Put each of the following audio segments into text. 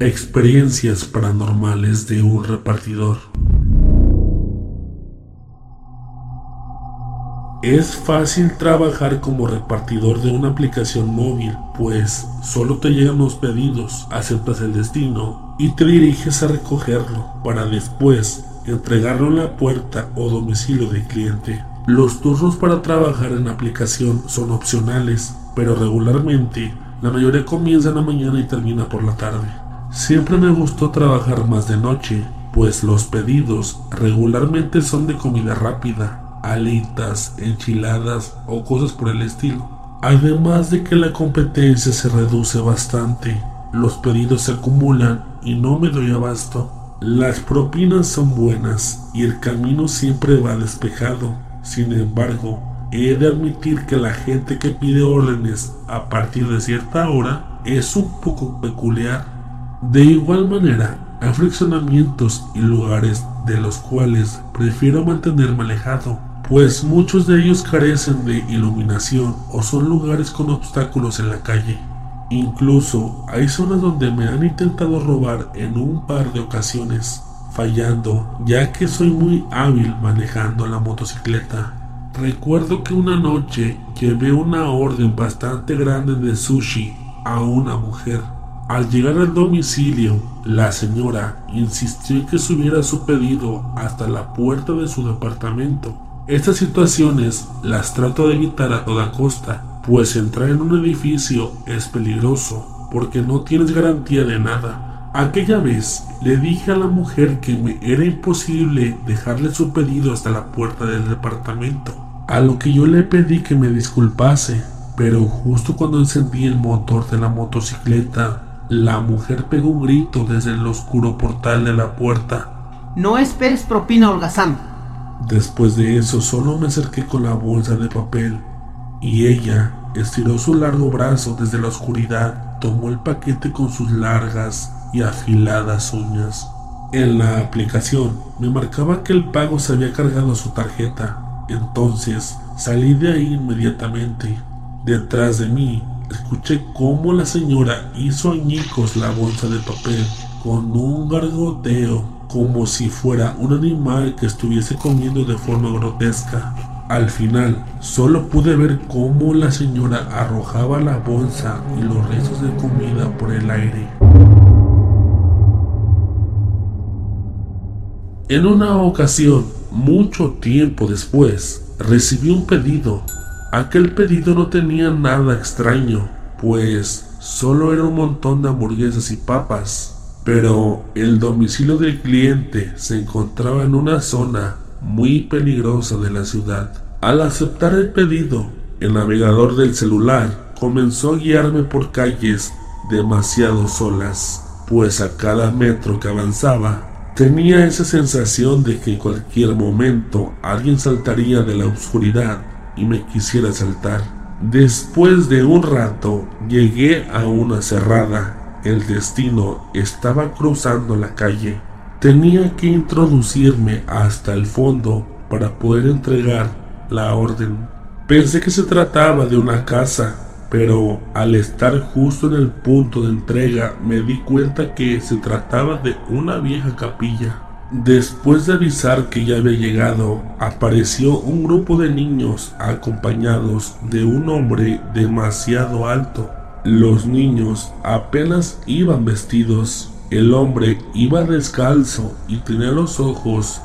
Experiencias paranormales de un repartidor. Es fácil trabajar como repartidor de una aplicación móvil, pues solo te llegan los pedidos, aceptas el destino y te diriges a recogerlo para después entregarlo en la puerta o domicilio del cliente. Los turnos para trabajar en aplicación son opcionales, pero regularmente la mayoría comienza en la mañana y termina por la tarde. Siempre me gustó trabajar más de noche, pues los pedidos regularmente son de comida rápida, alitas, enchiladas o cosas por el estilo. Además de que la competencia se reduce bastante, los pedidos se acumulan y no me doy abasto. Las propinas son buenas y el camino siempre va despejado. Sin embargo, he de admitir que la gente que pide órdenes a partir de cierta hora es un poco peculiar. De igual manera, hay fraccionamientos y lugares de los cuales prefiero mantenerme alejado, pues muchos de ellos carecen de iluminación o son lugares con obstáculos en la calle. Incluso hay zonas donde me han intentado robar en un par de ocasiones, fallando ya que soy muy hábil manejando la motocicleta. Recuerdo que una noche llevé una orden bastante grande de sushi a una mujer. Al llegar al domicilio, la señora insistió en que subiera su pedido hasta la puerta de su departamento. Estas situaciones las trato de evitar a toda costa, pues entrar en un edificio es peligroso porque no tienes garantía de nada. Aquella vez le dije a la mujer que me era imposible dejarle su pedido hasta la puerta del departamento, a lo que yo le pedí que me disculpase, pero justo cuando encendí el motor de la motocicleta, la mujer pegó un grito desde el oscuro portal de la puerta. No esperes propina, holgazán. Después de eso solo me acerqué con la bolsa de papel y ella estiró su largo brazo desde la oscuridad, tomó el paquete con sus largas y afiladas uñas. En la aplicación me marcaba que el pago se había cargado a su tarjeta, entonces salí de ahí inmediatamente. Detrás de mí escuché cómo la señora hizo añicos la bolsa de papel con un gargoteo como si fuera un animal que estuviese comiendo de forma grotesca. Al final, solo pude ver cómo la señora arrojaba la bolsa y los restos de comida por el aire. En una ocasión, mucho tiempo después, recibí un pedido Aquel pedido no tenía nada extraño, pues solo era un montón de hamburguesas y papas, pero el domicilio del cliente se encontraba en una zona muy peligrosa de la ciudad. Al aceptar el pedido, el navegador del celular comenzó a guiarme por calles demasiado solas, pues a cada metro que avanzaba tenía esa sensación de que en cualquier momento alguien saltaría de la oscuridad y me quisiera saltar. Después de un rato llegué a una cerrada. El destino estaba cruzando la calle. Tenía que introducirme hasta el fondo para poder entregar la orden. Pensé que se trataba de una casa, pero al estar justo en el punto de entrega me di cuenta que se trataba de una vieja capilla. Después de avisar que ya había llegado, apareció un grupo de niños acompañados de un hombre demasiado alto. Los niños apenas iban vestidos. El hombre iba descalzo y tenía los ojos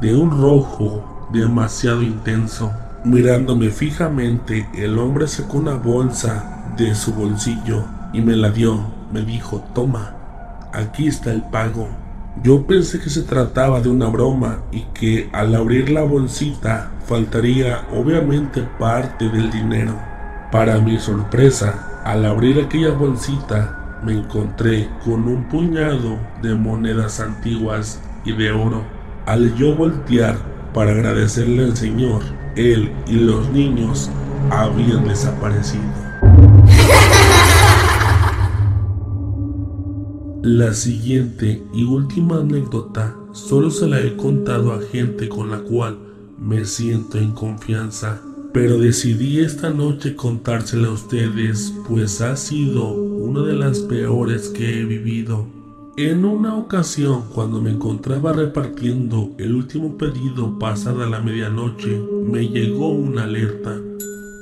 de un rojo demasiado intenso. Mirándome fijamente, el hombre sacó una bolsa de su bolsillo y me la dio. Me dijo, toma, aquí está el pago. Yo pensé que se trataba de una broma y que al abrir la bolsita faltaría obviamente parte del dinero. Para mi sorpresa, al abrir aquella bolsita me encontré con un puñado de monedas antiguas y de oro. Al yo voltear para agradecerle al Señor, él y los niños habían desaparecido. La siguiente y última anécdota solo se la he contado a gente con la cual me siento en confianza, pero decidí esta noche contársela a ustedes pues ha sido una de las peores que he vivido. En una ocasión, cuando me encontraba repartiendo el último pedido pasada la medianoche, me llegó una alerta,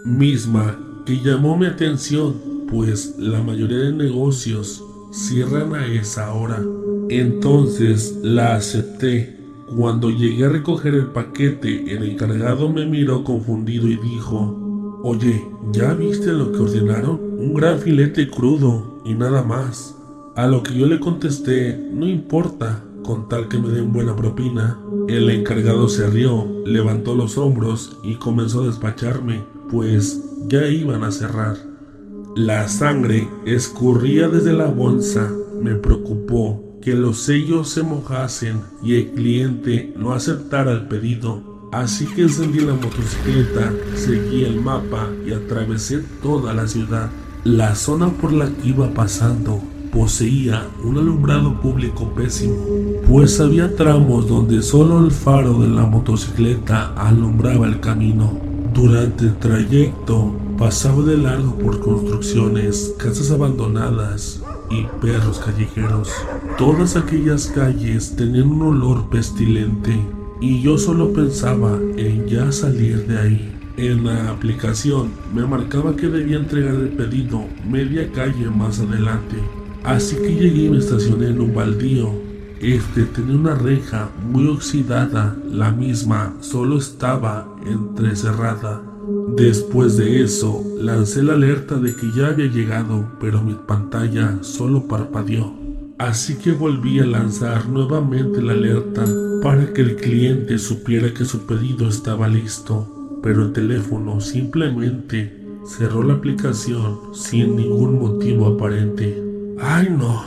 misma que llamó mi atención, pues la mayoría de negocios cierran a esa hora. Entonces la acepté. Cuando llegué a recoger el paquete, el encargado me miró confundido y dijo, Oye, ¿ya viste lo que ordenaron? Un gran filete crudo y nada más. A lo que yo le contesté, no importa, con tal que me den buena propina. El encargado se rió, levantó los hombros y comenzó a despacharme, pues ya iban a cerrar. La sangre escurría desde la bolsa. Me preocupó que los sellos se mojasen y el cliente no aceptara el pedido. Así que encendí la motocicleta, seguí el mapa y atravesé toda la ciudad. La zona por la que iba pasando poseía un alumbrado público pésimo, pues había tramos donde solo el faro de la motocicleta alumbraba el camino. Durante el trayecto Pasaba de largo por construcciones, casas abandonadas y perros callejeros. Todas aquellas calles tenían un olor pestilente y yo solo pensaba en ya salir de ahí. En la aplicación me marcaba que debía entregar el pedido media calle más adelante. Así que llegué y me estacioné en un baldío. Este tenía una reja muy oxidada, la misma solo estaba entrecerrada Después de eso, lancé la alerta de que ya había llegado, pero mi pantalla solo parpadeó. Así que volví a lanzar nuevamente la alerta para que el cliente supiera que su pedido estaba listo, pero el teléfono simplemente cerró la aplicación sin ningún motivo aparente. ¡Ay no!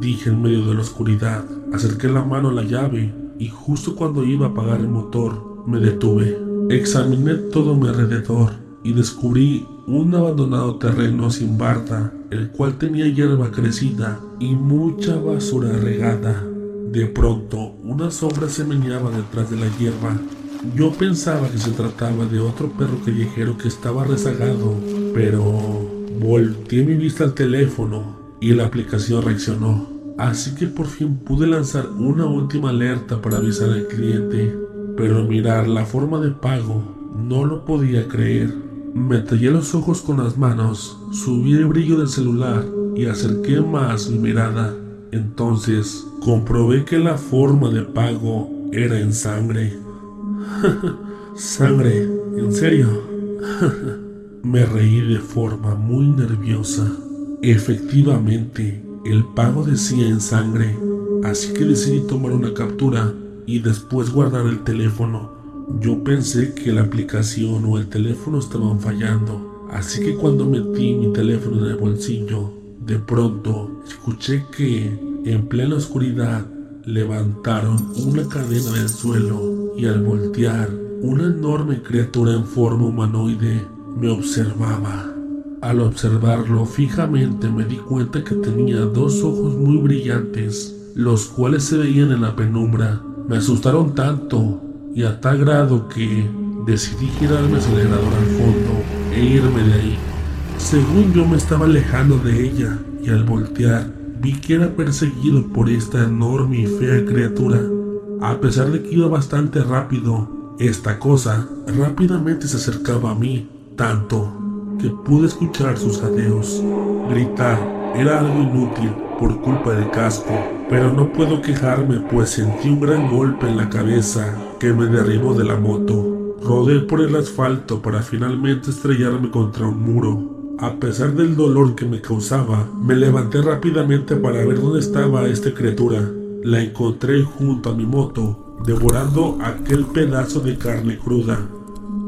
dije en medio de la oscuridad. Acerqué la mano a la llave y justo cuando iba a apagar el motor, me detuve. Examiné todo mi alrededor y descubrí un abandonado terreno sin barda, el cual tenía hierba crecida y mucha basura regada. De pronto, una sombra se meneaba detrás de la hierba. Yo pensaba que se trataba de otro perro callejero que estaba rezagado, pero volteé mi vista al teléfono y la aplicación reaccionó. Así que por fin pude lanzar una última alerta para avisar al cliente pero mirar la forma de pago no lo podía creer. Me tallé los ojos con las manos, subí el brillo del celular y acerqué más mi mirada. Entonces comprobé que la forma de pago era en sangre. ¿Sangre? ¿En serio? Me reí de forma muy nerviosa. Efectivamente, el pago decía en sangre, así que decidí tomar una captura y después guardar el teléfono. Yo pensé que la aplicación o el teléfono estaban fallando, así que cuando metí mi teléfono en el bolsillo, de pronto escuché que en plena oscuridad levantaron una cadena del suelo y al voltear, una enorme criatura en forma humanoide me observaba. Al observarlo fijamente me di cuenta que tenía dos ojos muy brillantes, los cuales se veían en la penumbra me asustaron tanto y a tal grado que decidí girar mi acelerador al fondo e irme de ahí. Según yo me estaba alejando de ella y al voltear vi que era perseguido por esta enorme y fea criatura. A pesar de que iba bastante rápido, esta cosa rápidamente se acercaba a mí, tanto que pude escuchar sus jadeos. Gritar era algo inútil por culpa del casco, pero no puedo quejarme pues sentí un gran golpe en la cabeza que me derribó de la moto. Rodé por el asfalto para finalmente estrellarme contra un muro. A pesar del dolor que me causaba, me levanté rápidamente para ver dónde estaba esta criatura. La encontré junto a mi moto, devorando aquel pedazo de carne cruda.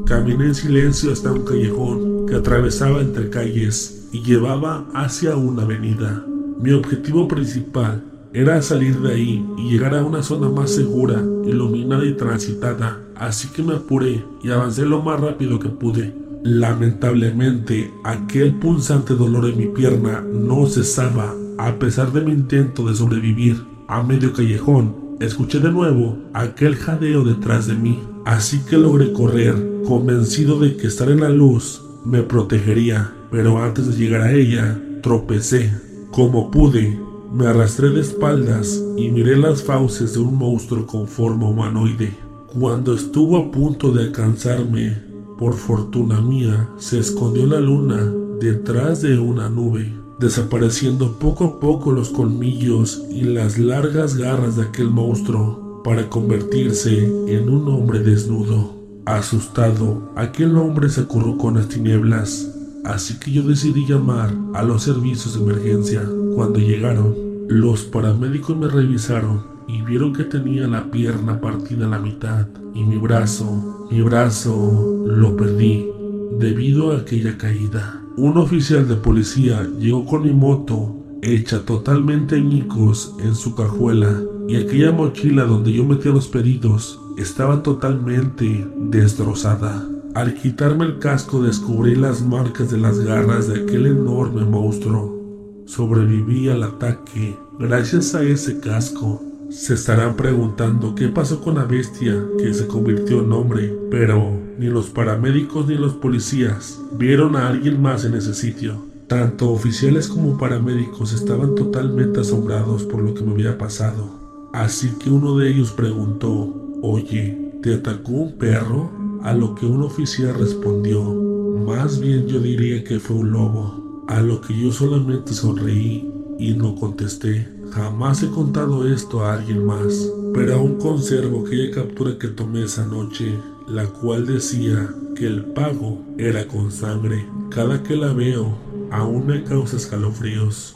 Caminé en silencio hasta un callejón que atravesaba entre calles y llevaba hacia una avenida. Mi objetivo principal era salir de ahí y llegar a una zona más segura, iluminada y transitada, así que me apuré y avancé lo más rápido que pude. Lamentablemente, aquel punzante dolor en mi pierna no cesaba a pesar de mi intento de sobrevivir. A medio callejón, escuché de nuevo aquel jadeo detrás de mí, así que logré correr, convencido de que estar en la luz me protegería, pero antes de llegar a ella, tropecé. Como pude, me arrastré de espaldas y miré las fauces de un monstruo con forma humanoide. Cuando estuvo a punto de alcanzarme, por fortuna mía, se escondió la luna detrás de una nube, desapareciendo poco a poco los colmillos y las largas garras de aquel monstruo para convertirse en un hombre desnudo. Asustado, aquel hombre se acurrucó en las tinieblas, así que yo decidí llamar a los servicios de emergencia. Cuando llegaron, los paramédicos me revisaron y vieron que tenía la pierna partida a la mitad y mi brazo, mi brazo lo perdí debido a aquella caída. Un oficial de policía llegó con mi moto hecha totalmente añicos en su cajuela y aquella mochila donde yo metía los pedidos estaba totalmente destrozada. Al quitarme el casco descubrí las marcas de las garras de aquel enorme monstruo. Sobreviví al ataque gracias a ese casco. Se estarán preguntando qué pasó con la bestia que se convirtió en hombre, pero ni los paramédicos ni los policías vieron a alguien más en ese sitio. Tanto oficiales como paramédicos estaban totalmente asombrados por lo que me había pasado. Así que uno de ellos preguntó, Oye, ¿te atacó un perro? A lo que un oficial respondió, más bien yo diría que fue un lobo. A lo que yo solamente sonreí y no contesté. Jamás he contado esto a alguien más, pero aún conservo aquella captura que tomé esa noche, la cual decía que el pago era con sangre. Cada que la veo, aún me causa escalofríos.